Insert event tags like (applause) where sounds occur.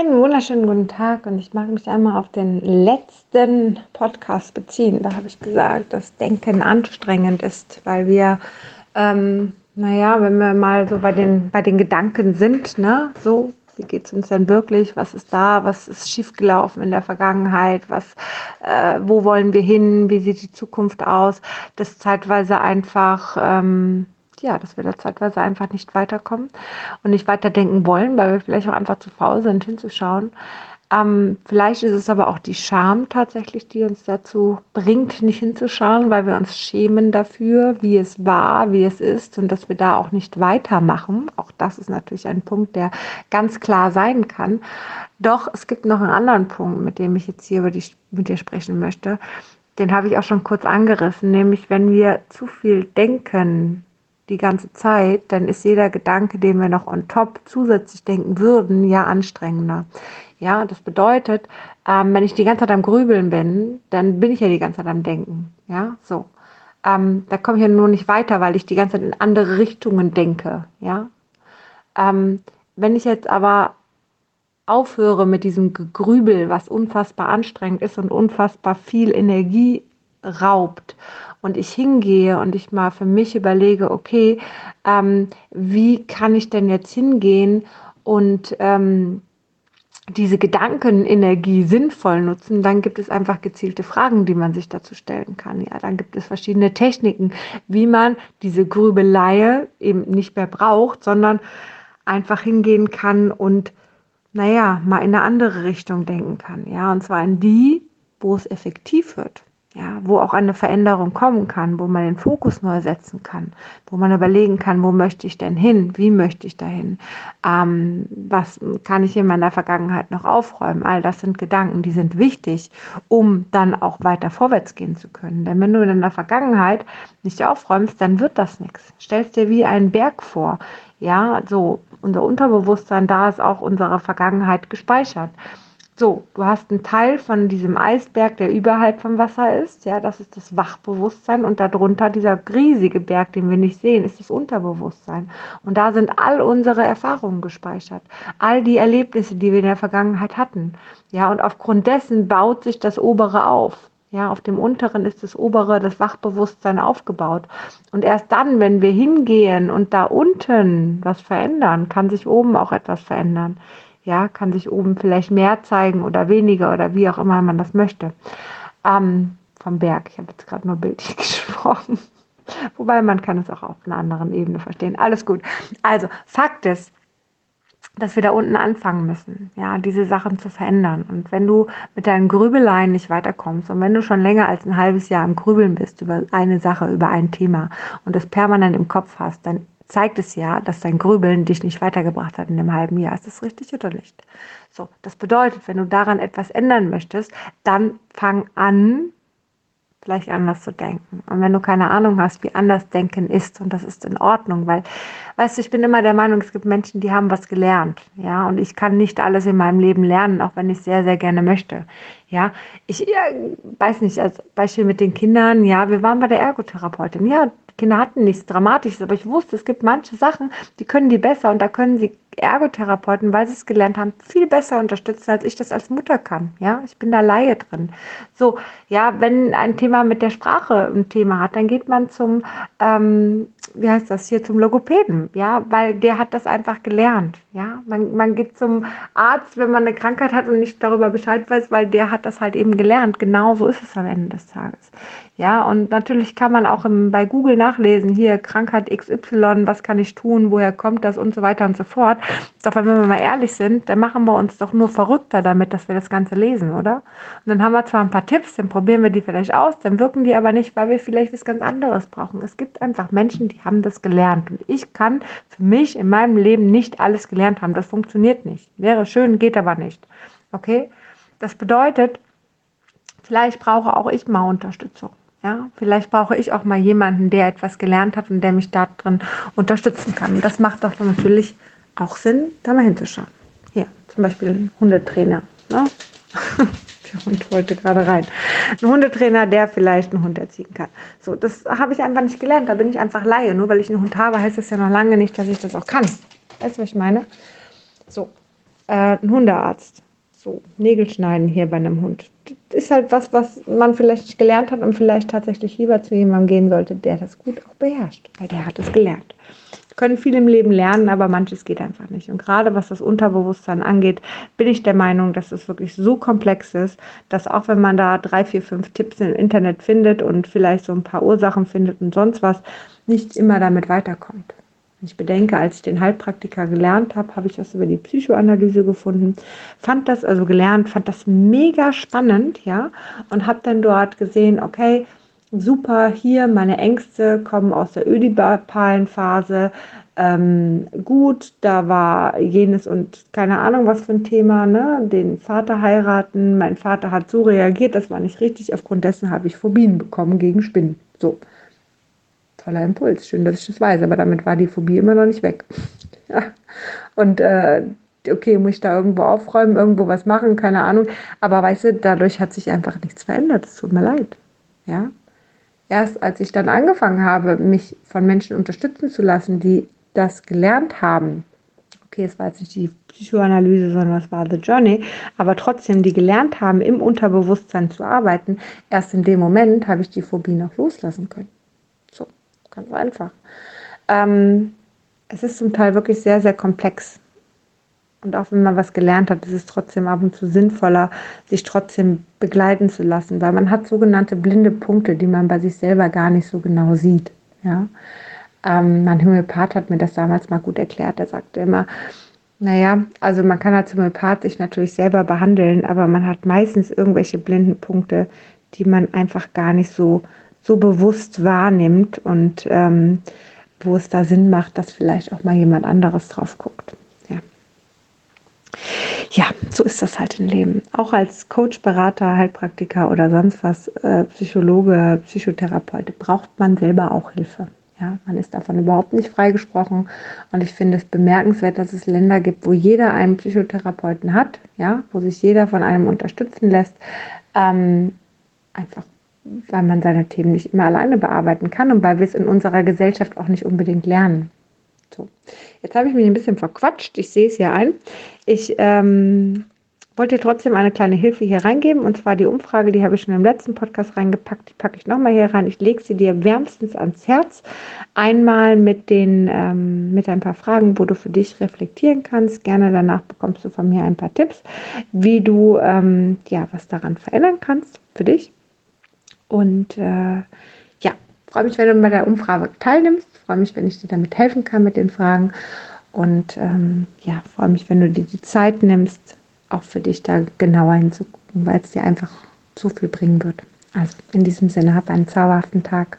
Einen wunderschönen guten Tag und ich mag mich einmal auf den letzten Podcast beziehen. Da habe ich gesagt, dass Denken anstrengend ist, weil wir, ähm, naja, wenn wir mal so bei den, bei den Gedanken sind, ne, so, wie geht es uns denn wirklich? Was ist da? Was ist schiefgelaufen in der Vergangenheit? Was, äh, wo wollen wir hin? Wie sieht die Zukunft aus? Das zeitweise einfach, ähm, ja, dass wir da zeitweise einfach nicht weiterkommen und nicht weiterdenken wollen, weil wir vielleicht auch einfach zu faul sind, hinzuschauen. Ähm, vielleicht ist es aber auch die Scham tatsächlich, die uns dazu bringt, nicht hinzuschauen, weil wir uns schämen dafür, wie es war, wie es ist und dass wir da auch nicht weitermachen. Auch das ist natürlich ein Punkt, der ganz klar sein kann. Doch es gibt noch einen anderen Punkt, mit dem ich jetzt hier über die, mit dir sprechen möchte. Den habe ich auch schon kurz angerissen, nämlich wenn wir zu viel denken, die ganze Zeit, dann ist jeder Gedanke, den wir noch on top zusätzlich denken würden, ja anstrengender. Ja, das bedeutet, ähm, wenn ich die ganze Zeit am Grübeln bin, dann bin ich ja die ganze Zeit am Denken. Ja, so. Ähm, da komme ich ja nur nicht weiter, weil ich die ganze Zeit in andere Richtungen denke. Ja. Ähm, wenn ich jetzt aber aufhöre mit diesem Gegrübel, was unfassbar anstrengend ist und unfassbar viel Energie raubt und ich hingehe und ich mal für mich überlege, okay, ähm, wie kann ich denn jetzt hingehen und ähm, diese Gedankenenergie sinnvoll nutzen, dann gibt es einfach gezielte Fragen, die man sich dazu stellen kann. Ja, dann gibt es verschiedene Techniken, wie man diese Grübelei eben nicht mehr braucht, sondern einfach hingehen kann und naja, mal in eine andere Richtung denken kann. Ja, und zwar in die, wo es effektiv wird ja, wo auch eine Veränderung kommen kann, wo man den Fokus neu setzen kann, wo man überlegen kann, wo möchte ich denn hin, wie möchte ich dahin, ähm, was kann ich in meiner Vergangenheit noch aufräumen. All das sind Gedanken, die sind wichtig, um dann auch weiter vorwärts gehen zu können. Denn wenn du in deiner Vergangenheit nicht aufräumst, dann wird das nichts. Stellst dir wie einen Berg vor. Ja, so unser Unterbewusstsein, da ist auch unsere Vergangenheit gespeichert. So, du hast einen Teil von diesem Eisberg, der überhalb vom Wasser ist. Ja, das ist das Wachbewusstsein. Und darunter dieser riesige Berg, den wir nicht sehen, ist das Unterbewusstsein. Und da sind all unsere Erfahrungen gespeichert. All die Erlebnisse, die wir in der Vergangenheit hatten. Ja, und aufgrund dessen baut sich das obere auf. Ja, auf dem unteren ist das obere, das Wachbewusstsein aufgebaut. Und erst dann, wenn wir hingehen und da unten was verändern, kann sich oben auch etwas verändern. Ja, kann sich oben vielleicht mehr zeigen oder weniger oder wie auch immer man das möchte. Ähm, vom Berg. Ich habe jetzt gerade nur bildlich (laughs) gesprochen. Wobei man kann es auch auf einer anderen Ebene verstehen. Alles gut. Also, Fakt ist, dass wir da unten anfangen müssen, ja, diese Sachen zu verändern. Und wenn du mit deinen Grübeleien nicht weiterkommst und wenn du schon länger als ein halbes Jahr am Grübeln bist über eine Sache, über ein Thema und das permanent im Kopf hast, dann zeigt es ja, dass dein Grübeln dich nicht weitergebracht hat in dem halben Jahr. Ist das richtig oder nicht? So, das bedeutet, wenn du daran etwas ändern möchtest, dann fang an, vielleicht anders zu denken. Und wenn du keine Ahnung hast, wie anders denken ist, und das ist in Ordnung, weil, weißt du, ich bin immer der Meinung, es gibt Menschen, die haben was gelernt, ja, und ich kann nicht alles in meinem Leben lernen, auch wenn ich sehr, sehr gerne möchte. Ja, ich ja, weiß nicht, als Beispiel mit den Kindern, ja, wir waren bei der Ergotherapeutin. Ja, Kinder hatten nichts Dramatisches, aber ich wusste, es gibt manche Sachen, die können die besser und da können sie Ergotherapeuten, weil sie es gelernt haben, viel besser unterstützen, als ich das als Mutter kann. Ja, ich bin da Laie drin. So, ja, wenn ein Thema mit der Sprache ein Thema hat, dann geht man zum, ähm, wie heißt das hier, zum Logopäden. Ja, weil der hat das einfach gelernt. Ja, man, man geht zum Arzt, wenn man eine Krankheit hat und nicht darüber Bescheid weiß, weil der hat das halt eben gelernt. Genau so ist es am Ende des Tages. Ja, und natürlich kann man auch im, bei Google nachlesen, hier Krankheit XY, was kann ich tun, woher kommt das und so weiter und so fort. Doch wenn wir mal ehrlich sind, dann machen wir uns doch nur verrückter damit, dass wir das Ganze lesen, oder? Und dann haben wir zwar ein paar Tipps, dann probieren wir die vielleicht aus, dann wirken die aber nicht, weil wir vielleicht was ganz anderes brauchen. Es gibt einfach Menschen, die haben das gelernt. Und ich kann für mich in meinem Leben nicht alles gelernt haben. Das funktioniert nicht. Wäre schön, geht aber nicht. Okay? Das bedeutet, vielleicht brauche auch ich mal Unterstützung. Ja, vielleicht brauche ich auch mal jemanden, der etwas gelernt hat und der mich da drin unterstützen kann. Das macht doch natürlich auch Sinn, da mal hinzuschauen. Hier, zum Beispiel ein Hundetrainer. Ne? (laughs) Der Hund wollte gerade rein. Ein Hundetrainer, der vielleicht einen Hund erziehen kann. So, das habe ich einfach nicht gelernt. Da bin ich einfach Laie. Nur weil ich einen Hund habe, heißt das ja noch lange nicht, dass ich das auch kann. Weißt du, was ich meine? So. äh, ein Hundearzt. So, Nägel schneiden hier bei einem Hund. Das ist halt was, was man vielleicht nicht gelernt hat und vielleicht tatsächlich lieber zu jemandem gehen sollte, der das gut auch beherrscht, weil der hat es gelernt. Können viel im Leben lernen, aber manches geht einfach nicht. Und gerade was das Unterbewusstsein angeht, bin ich der Meinung, dass es wirklich so komplex ist, dass auch wenn man da drei, vier, fünf Tipps im Internet findet und vielleicht so ein paar Ursachen findet und sonst was, nicht immer damit weiterkommt. Ich bedenke, als ich den Heilpraktiker gelernt habe, habe ich was über die Psychoanalyse gefunden, fand das also gelernt, fand das mega spannend, ja, und habe dann dort gesehen, okay, super, hier meine Ängste kommen aus der ödipalen Phase, ähm, gut, da war jenes und keine Ahnung was für ein Thema, ne? den Vater heiraten, mein Vater hat so reagiert, das war nicht richtig, aufgrund dessen habe ich Phobien bekommen gegen Spinnen. So, toller Impuls, schön, dass ich das weiß, aber damit war die Phobie immer noch nicht weg. (laughs) ja. Und äh, okay, muss ich da irgendwo aufräumen, irgendwo was machen, keine Ahnung. Aber weißt du, dadurch hat sich einfach nichts verändert. Es tut mir leid. Ja. Erst als ich dann angefangen habe, mich von Menschen unterstützen zu lassen, die das gelernt haben, okay, es war jetzt nicht die Psychoanalyse, sondern es war The Journey, aber trotzdem, die gelernt haben, im Unterbewusstsein zu arbeiten, erst in dem Moment habe ich die Phobie noch loslassen können. Ganz einfach. Ähm, es ist zum Teil wirklich sehr, sehr komplex. Und auch wenn man was gelernt hat, ist es trotzdem ab und zu sinnvoller, sich trotzdem begleiten zu lassen, weil man hat sogenannte blinde Punkte, die man bei sich selber gar nicht so genau sieht. Ja? Ähm, mein Homöopath hat mir das damals mal gut erklärt. Er sagte immer, naja, also man kann als Homöopath sich natürlich selber behandeln, aber man hat meistens irgendwelche blinden Punkte, die man einfach gar nicht so so bewusst wahrnimmt und ähm, wo es da Sinn macht, dass vielleicht auch mal jemand anderes drauf guckt. Ja. so ist das halt im Leben. Auch als Coach, Berater, Heilpraktiker oder sonst was, äh, Psychologe, Psychotherapeut, braucht man selber auch Hilfe. Ja, man ist davon überhaupt nicht freigesprochen. Und ich finde es bemerkenswert, dass es Länder gibt, wo jeder einen Psychotherapeuten hat, ja, wo sich jeder von einem unterstützen lässt. Ähm, einfach weil man seine Themen nicht immer alleine bearbeiten kann und weil wir es in unserer Gesellschaft auch nicht unbedingt lernen. So, jetzt habe ich mich ein bisschen verquatscht. Ich sehe es hier ein. Ich ähm, wollte trotzdem eine kleine Hilfe hier reingeben und zwar die Umfrage, die habe ich schon im letzten Podcast reingepackt. Die packe ich nochmal hier rein. Ich lege sie dir wärmstens ans Herz. Einmal mit, den, ähm, mit ein paar Fragen, wo du für dich reflektieren kannst. Gerne danach bekommst du von mir ein paar Tipps, wie du ähm, ja, was daran verändern kannst für dich. Und äh, freue mich, wenn du bei der Umfrage teilnimmst. Freue mich, wenn ich dir damit helfen kann mit den Fragen. Und ähm, ja, freue mich, wenn du dir die Zeit nimmst, auch für dich da genauer hinzugucken, weil es dir einfach so viel bringen wird. Also in diesem Sinne, hab einen zauberhaften Tag.